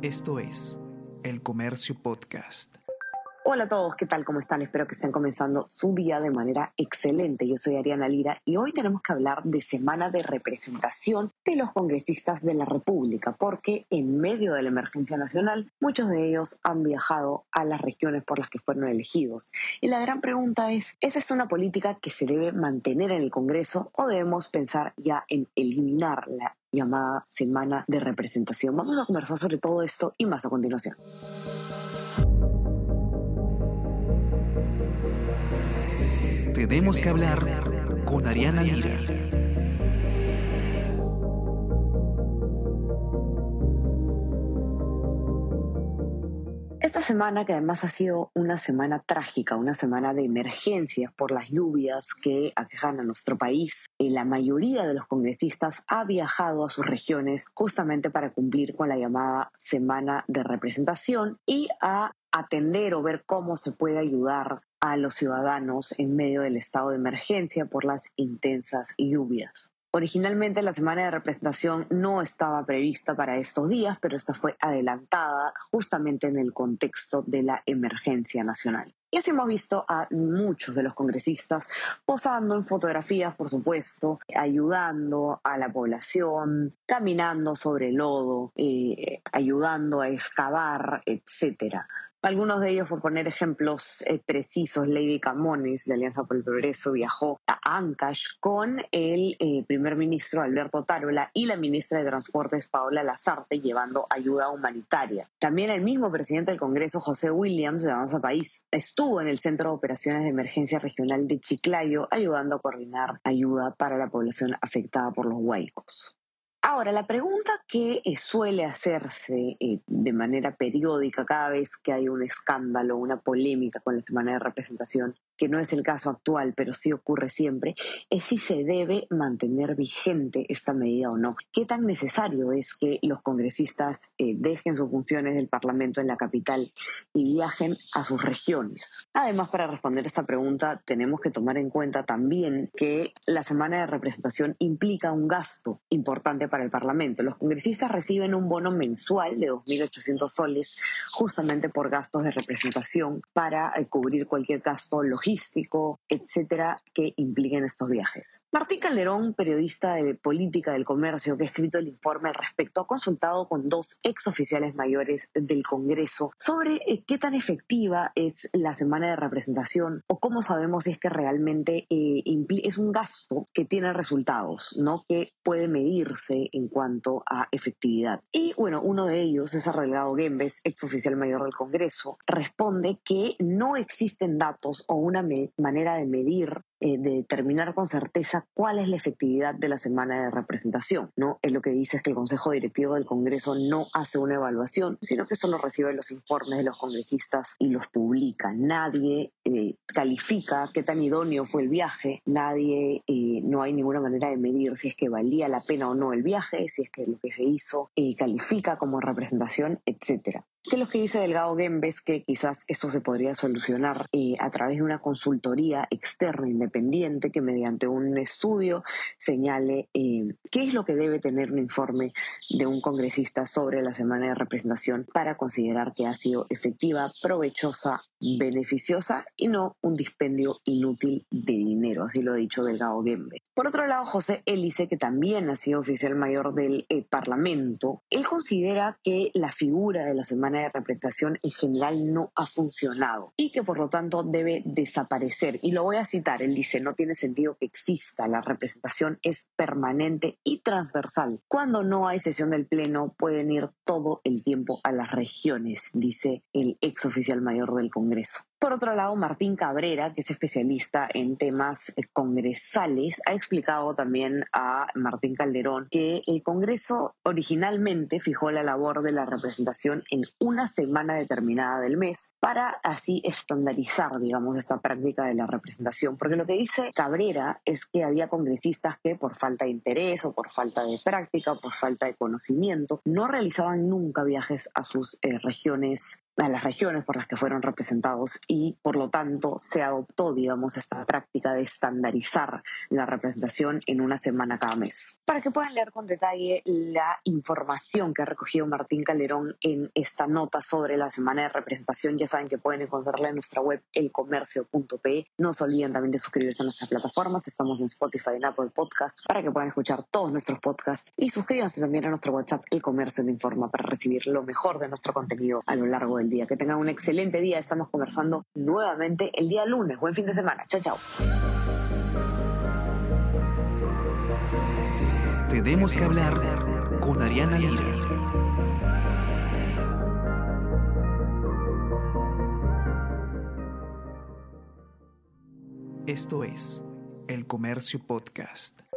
Esto es El Comercio Podcast. Hola a todos, ¿qué tal? ¿Cómo están? Espero que estén comenzando su día de manera excelente. Yo soy Ariana Lira y hoy tenemos que hablar de semana de representación de los congresistas de la República, porque en medio de la emergencia nacional, muchos de ellos han viajado a las regiones por las que fueron elegidos. Y la gran pregunta es, ¿es esta una política que se debe mantener en el Congreso o debemos pensar ya en eliminar la llamada Semana de Representación. Vamos a conversar sobre todo esto y más a continuación. Tenemos que hablar con Ariana Lira. Esta semana, que además ha sido una semana trágica, una semana de emergencias por las lluvias que aquejan a nuestro país, eh, la mayoría de los congresistas ha viajado a sus regiones justamente para cumplir con la llamada semana de representación y a atender o ver cómo se puede ayudar a los ciudadanos en medio del estado de emergencia por las intensas lluvias. Originalmente la semana de representación no estaba prevista para estos días, pero esta fue adelantada justamente en el contexto de la emergencia nacional. Y así hemos visto a muchos de los congresistas posando en fotografías, por supuesto, ayudando a la población, caminando sobre el lodo, eh, ayudando a excavar, etcétera. Algunos de ellos, por poner ejemplos eh, precisos, Lady Camones de Alianza por el Progreso viajó a Ancash con el eh, primer ministro Alberto Tarola y la ministra de Transportes Paola Lazarte llevando ayuda humanitaria. También el mismo presidente del Congreso, José Williams de Avanza País, estuvo en el Centro de Operaciones de Emergencia Regional de Chiclayo ayudando a coordinar ayuda para la población afectada por los huaicos. Ahora, la pregunta que eh, suele hacerse eh, de manera periódica cada vez que hay un escándalo, una polémica con la semana de representación, que no es el caso actual, pero sí ocurre siempre, es si se debe mantener vigente esta medida o no. ¿Qué tan necesario es que los congresistas eh, dejen sus funciones del Parlamento en la capital y viajen a sus regiones? Además, para responder esta pregunta, tenemos que tomar en cuenta también que la semana de representación implica un gasto importante para el Parlamento. Los congresistas reciben un bono mensual de 2.800 soles justamente por gastos de representación para eh, cubrir cualquier gasto logístico logístico, etcétera, que impliquen estos viajes. Martín Calderón, periodista de política del comercio que ha escrito el informe al respecto, ha consultado con dos ex oficiales mayores del Congreso sobre eh, qué tan efectiva es la semana de representación o cómo sabemos si es que realmente eh, es un gasto que tiene resultados, ¿no? que puede medirse en cuanto a efectividad. Y bueno, uno de ellos, César Delgado Gembes, ex oficial mayor del Congreso, responde que no existen datos o una manera de medir eh, de determinar con certeza cuál es la efectividad de la semana de representación. ¿no? Es lo que dice es que el Consejo Directivo del Congreso no hace una evaluación, sino que solo recibe los informes de los congresistas y los publica. Nadie eh, califica qué tan idóneo fue el viaje, nadie, eh, no hay ninguna manera de medir si es que valía la pena o no el viaje, si es que lo que se hizo califica como representación, etcétera. ¿Qué es lo que dice Delgado Gembes? Que quizás esto se podría solucionar a través de una consultoría externa independiente independiente que mediante un estudio señale eh, qué es lo que debe tener un informe de un congresista sobre la semana de representación para considerar que ha sido efectiva, provechosa beneficiosa y no un dispendio inútil de dinero, así lo ha dicho Delgado Gembe. Por otro lado, José Élice, que también ha sido oficial mayor del eh, Parlamento, él considera que la figura de la semana de representación en general no ha funcionado y que por lo tanto debe desaparecer. Y lo voy a citar, él dice, no tiene sentido que exista, la representación es permanente y transversal. Cuando no hay sesión del Pleno pueden ir todo el tiempo a las regiones, dice el ex oficial mayor del Congreso Congreso. Por otro lado, Martín Cabrera, que es especialista en temas eh, congresales, ha explicado también a Martín Calderón que el Congreso originalmente fijó la labor de la representación en una semana determinada del mes para así estandarizar, digamos, esta práctica de la representación. Porque lo que dice Cabrera es que había congresistas que por falta de interés o por falta de práctica o por falta de conocimiento no realizaban nunca viajes a sus eh, regiones a las regiones por las que fueron representados y por lo tanto se adoptó, digamos, esta práctica de estandarizar la representación en una semana cada mes. Para que puedan leer con detalle la información que ha recogido Martín Calderón en esta nota sobre la semana de representación, ya saben que pueden encontrarla en nuestra web elcomercio.pe. No se olviden también de suscribirse a nuestras plataformas, estamos en Spotify en Apple Podcast para que puedan escuchar todos nuestros podcasts y suscríbanse también a nuestro WhatsApp El Comercio de Informa para recibir lo mejor de nuestro contenido a lo largo del día. Que tengan un excelente día, estamos conversando nuevamente el día lunes. Buen fin de semana, chao chao. Tenemos que hablar con Ariana Lira. Esto es El Comercio Podcast.